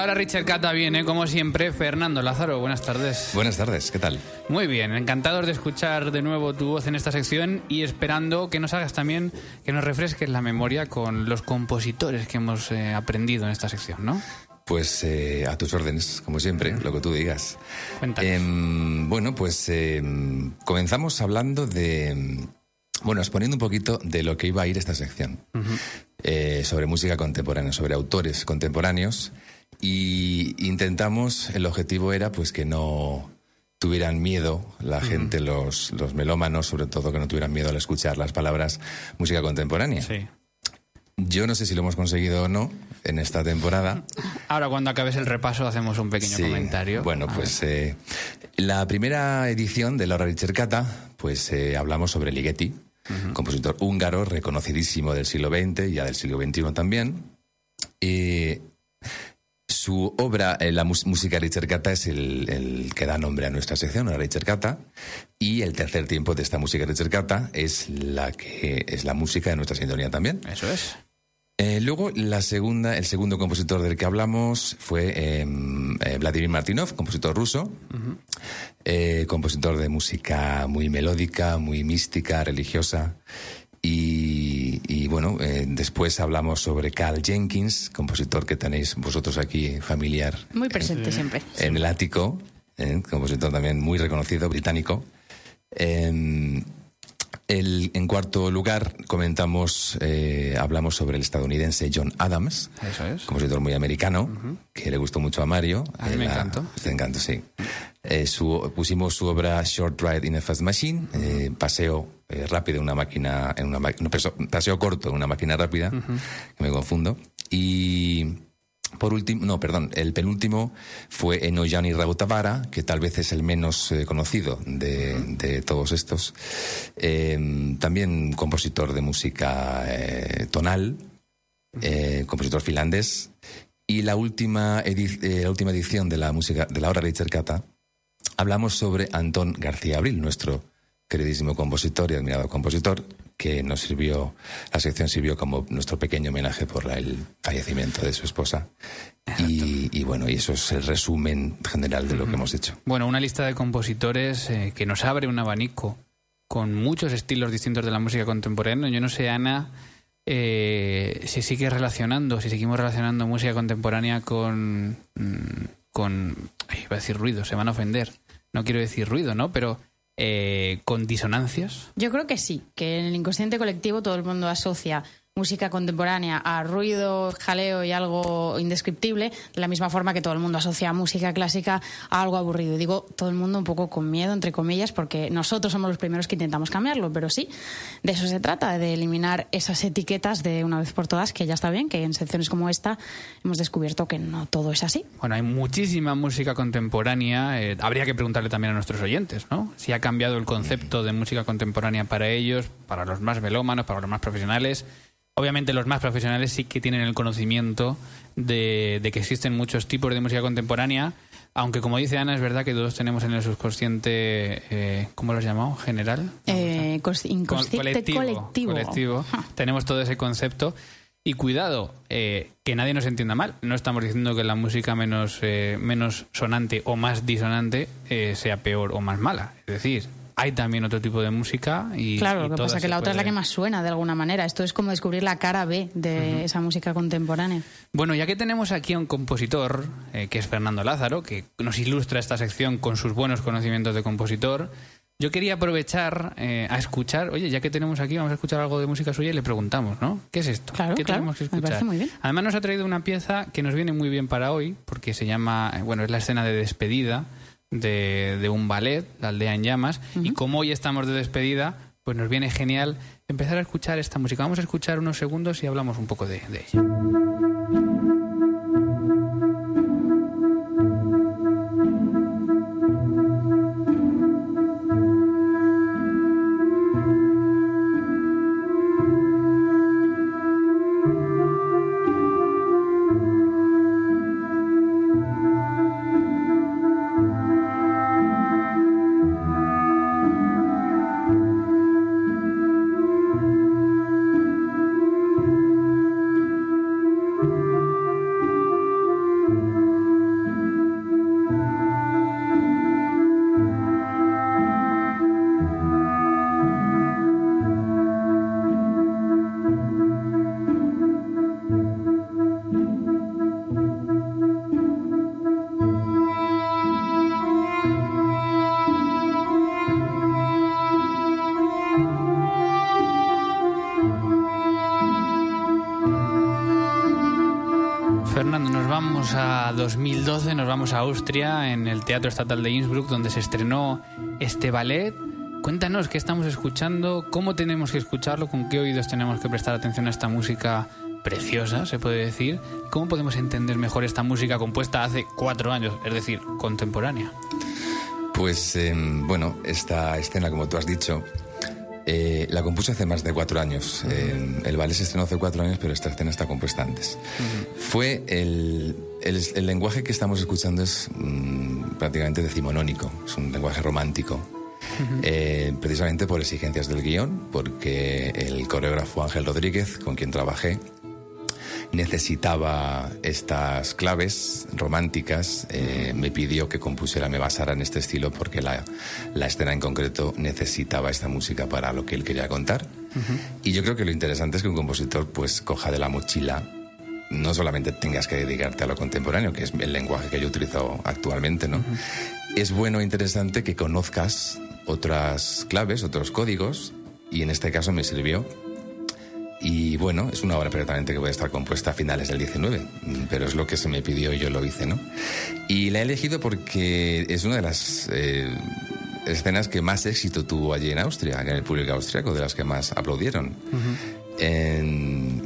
la hora Richard Cata viene, como siempre, Fernando Lázaro. Buenas tardes. Buenas tardes, ¿qué tal? Muy bien, encantados de escuchar de nuevo tu voz en esta sección y esperando que nos hagas también, que nos refresques la memoria con los compositores que hemos eh, aprendido en esta sección, ¿no? Pues eh, a tus órdenes, como siempre, lo que tú digas. Cuéntanos. Em, bueno, pues em, comenzamos hablando de. em, Bueno, exponiendo un poquito de lo que iba a ir esta sección. Eh, sobre música contemporánea, sobre autores contemporáneos. Y intentamos, el objetivo era pues que no tuvieran miedo la gente, los, los melómanos, sobre todo, que no tuvieran miedo al escuchar las palabras música contemporánea. Sí. Yo no sé si lo hemos conseguido o no en esta temporada. Ahora, cuando acabes el repaso, hacemos un pequeño Sí. comentario. Bueno, A pues eh, la primera edición de Laura Ricercata, pues eh, hablamos sobre Ligeti, compositor húngaro reconocidísimo del siglo XX y ya del siglo XXI también. Eh, su obra, eh, la música Ricercata, es el, el que da nombre a nuestra sección, la Ricercata, y el tercer tiempo de esta música Ricercata es la que es la música de nuestra sintonía también. Eso es. Eh, luego, la segunda, el segundo compositor del que hablamos fue eh, eh, Vladimir Martinov, compositor ruso, eh, compositor de música muy melódica, muy mística, religiosa. Y, bueno, eh, después hablamos sobre Carl Jenkins, compositor que tenéis vosotros aquí familiar Muy presente siempre. en el ático, eh, compositor también muy reconocido, británico. En, el- en cuarto lugar, comentamos, eh, hablamos sobre el estadounidense John Adams, Eso es. compositor muy americano, que le gustó mucho a Mario. A mí Eh, me encantó. Te encantó, sí. Eh, su- pusimos su obra Short Ride in a Fast Machine, eh, paseo rápido en una máquina, en una ma- no, paseo, paseo corto en una máquina rápida, que me confundo. Y por último, no, perdón, el penúltimo fue Enojani Rautavara, que tal vez es el menos eh, conocido de, todos estos. Eh, también compositor de música eh, tonal, eh, compositor finlandés. Y la última, la última edición de la música de la obra de Cercata, hablamos sobre Antón García Abril, nuestro queridísimo compositor y admirado compositor, que nos sirvió, la sección sirvió como nuestro pequeño homenaje por la- el fallecimiento de su esposa. Y, y bueno, y eso es el resumen general de lo que hemos hecho. Bueno, una lista de compositores eh, que nos abre un abanico con muchos estilos distintos de la música contemporánea. Yo no sé, Ana, eh, si sigue relacionando, si seguimos relacionando música contemporánea con. mm, con. ay, iba a decir ruido, se van a ofender. No quiero decir ruido, ¿no? Pero eh, con disonancias. Yo creo que sí, que en el inconsciente colectivo todo el mundo asocia música contemporánea a ruido, jaleo y algo indescriptible, de la misma forma que todo el mundo asocia música clásica a algo aburrido. Y digo todo el mundo un poco con miedo, entre comillas, porque nosotros somos los primeros que intentamos cambiarlo, pero sí, de eso se trata, de eliminar esas etiquetas de una vez por todas, que ya está bien, que en secciones como esta hemos descubierto que no todo es así. Bueno, hay muchísima música contemporánea. eh, habría que preguntarle también a nuestros oyentes, ¿no? Si ha cambiado el concepto de música contemporánea para ellos, para los más melómanos, para los más profesionales. Obviamente los más profesionales sí que tienen el conocimiento de, de que existen muchos tipos de música contemporánea, aunque como dice Ana, es verdad que todos tenemos en el subconsciente, eh, ¿cómo lo has llamado? ¿General? Eh, inconsciente colectivo. colectivo. Tenemos todo ese concepto. Y cuidado, eh, que nadie nos entienda mal. No estamos diciendo que la música menos, eh, menos sonante o más disonante eh, sea peor o más mala. Es decir, hay también otro tipo de música y. Claro, y lo que pasa es que la otra es la que más suena de alguna manera. Esto es como descubrir la cara B de esa música contemporánea. Bueno, ya que tenemos aquí a un compositor, eh, que es Fernando Lázaro, que nos ilustra esta sección con sus buenos conocimientos de compositor, yo quería aprovechar eh, a escuchar, oye, ya que tenemos aquí, vamos a escuchar algo de música suya y le preguntamos, ¿no? ¿Qué es esto? Claro, ¿Qué claro, tenemos que me escuchar? parece muy bien. Además nos ha traído una pieza que nos viene muy bien para hoy, porque se llama, bueno, es la escena de despedida de, de un ballet, La aldea en llamas, y como hoy estamos de despedida, pues nos viene genial empezar a escuchar esta música. Vamos a escuchar unos segundos y hablamos un poco de, de ella. A 2012, nos vamos a Austria, en el Teatro Estatal de Innsbruck, donde se estrenó este ballet. Cuéntanos qué estamos escuchando, cómo tenemos que escucharlo, con qué oídos tenemos que prestar atención a esta música preciosa, se puede decir. ¿Cómo podemos entender mejor esta música compuesta hace cuatro años, es decir, contemporánea? Pues em, bueno, esta escena, como tú has dicho, eh, la compuse hace más de cuatro años. Em, el ballet se estrenó hace cuatro años, pero esta escena está compuesta antes. Fue el, el, lenguaje que estamos escuchando es mm, prácticamente decimonónico, es un lenguaje romántico. Eh, precisamente por exigencias del guion, porque el coreógrafo Ángel Rodríguez, con quien trabajé, necesitaba estas claves románticas, eh, me pidió que compusiera, me basara en este estilo porque la, la, escena en concreto necesitaba esta música para lo que él quería contar. Y yo creo que lo interesante es que un compositor pues coja de la mochila no solamente tengas que dedicarte a lo contemporáneo, que es el lenguaje que yo utilizo actualmente, ¿no? Es bueno e interesante que conozcas otras claves, otros códigos, y en este caso me sirvió y bueno, es una obra perfectamente que puede estar compuesta a finales del 19, pero es lo que se me pidió y yo lo hice, ¿no? Y la he elegido porque es una de las eh, escenas que más éxito tuvo allí en Austria, en el público austriaco, de las que más aplaudieron.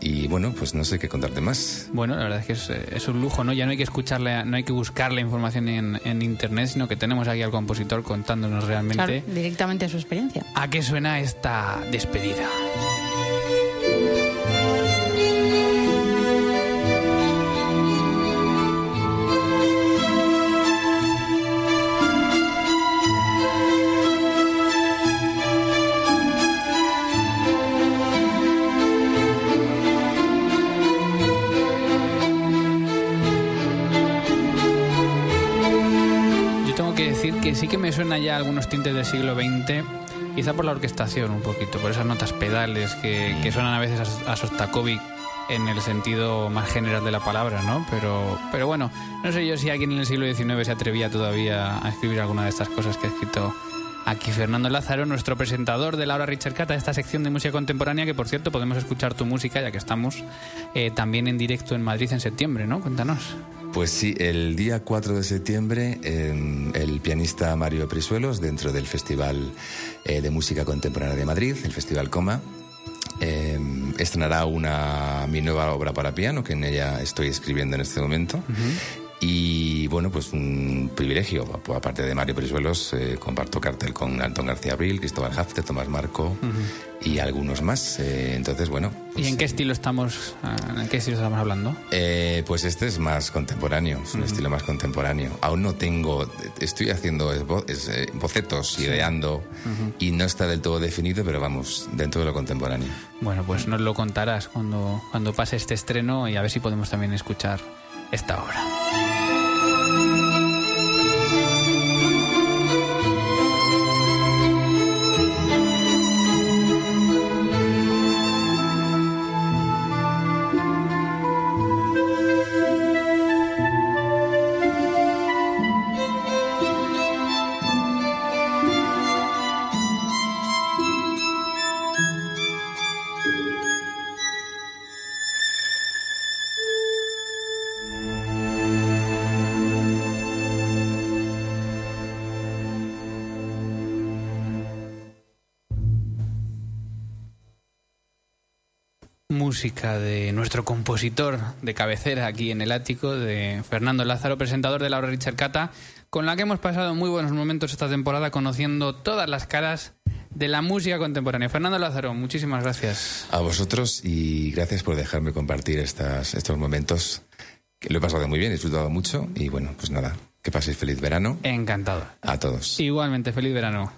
Y bueno, pues no sé qué contarte más. Bueno, la verdad es que es, un lujo, ¿no? Ya no hay que escucharle, no hay que buscar la información en, en, internet, sino que tenemos aquí al compositor contándonos realmente. directamente a su experiencia. ¿A qué suena esta despedida? Sí que me suena ya algunos tintes del siglo XX, quizá por la orquestación un poquito, por esas notas pedales que, que suenan a veces a, Sostakovich en el sentido más general de la palabra, ¿no? Pero, pero bueno, no sé yo si alguien en el siglo XIX se atrevía todavía a escribir alguna de estas cosas que ha escrito aquí Fernando Lázaro, nuestro presentador de la hora Richard Cata, esta sección de música contemporánea, que por cierto podemos escuchar tu música, ya que estamos eh, también en directo en Madrid en septiembre, ¿no? Cuéntanos. Pues sí, el día 4 de septiembre em, el pianista Mario Prisuelos, dentro del Festival eh, de Música Contemporánea de Madrid, el Festival Coma, em, estrenará una, mi nueva obra para piano, que en ella estoy escribiendo en este momento. Y bueno, pues un privilegio. Aparte de Mario Prisuelos, eh, comparto cartel con Antón García Abril, Cristóbal Hafte, Tomás Marco y algunos más. Eh, entonces, bueno. ¿Y en qué pues, estilo estamos, en qué estilo estamos hablando? Eh, pues este es más contemporáneo, es un estilo más contemporáneo. Aún no tengo, estoy haciendo bocetos, ideando y no está del todo definido, pero vamos, dentro de lo contemporáneo. Bueno, pues nos lo contarás cuando, cuando pase este estreno y a ver si podemos también escuchar esta obra. Música de nuestro compositor de cabecera aquí en el ático, de Fernando Lázaro, presentador de Laura Richard Cata, con la que hemos pasado muy buenos momentos esta temporada conociendo todas las caras de la música contemporánea. Fernando Lázaro, muchísimas gracias. A vosotros y gracias por dejarme compartir estas, estos momentos que lo he pasado muy bien, he disfrutado mucho y bueno, pues nada, que paséis feliz verano. Encantado. A todos. Igualmente, feliz verano.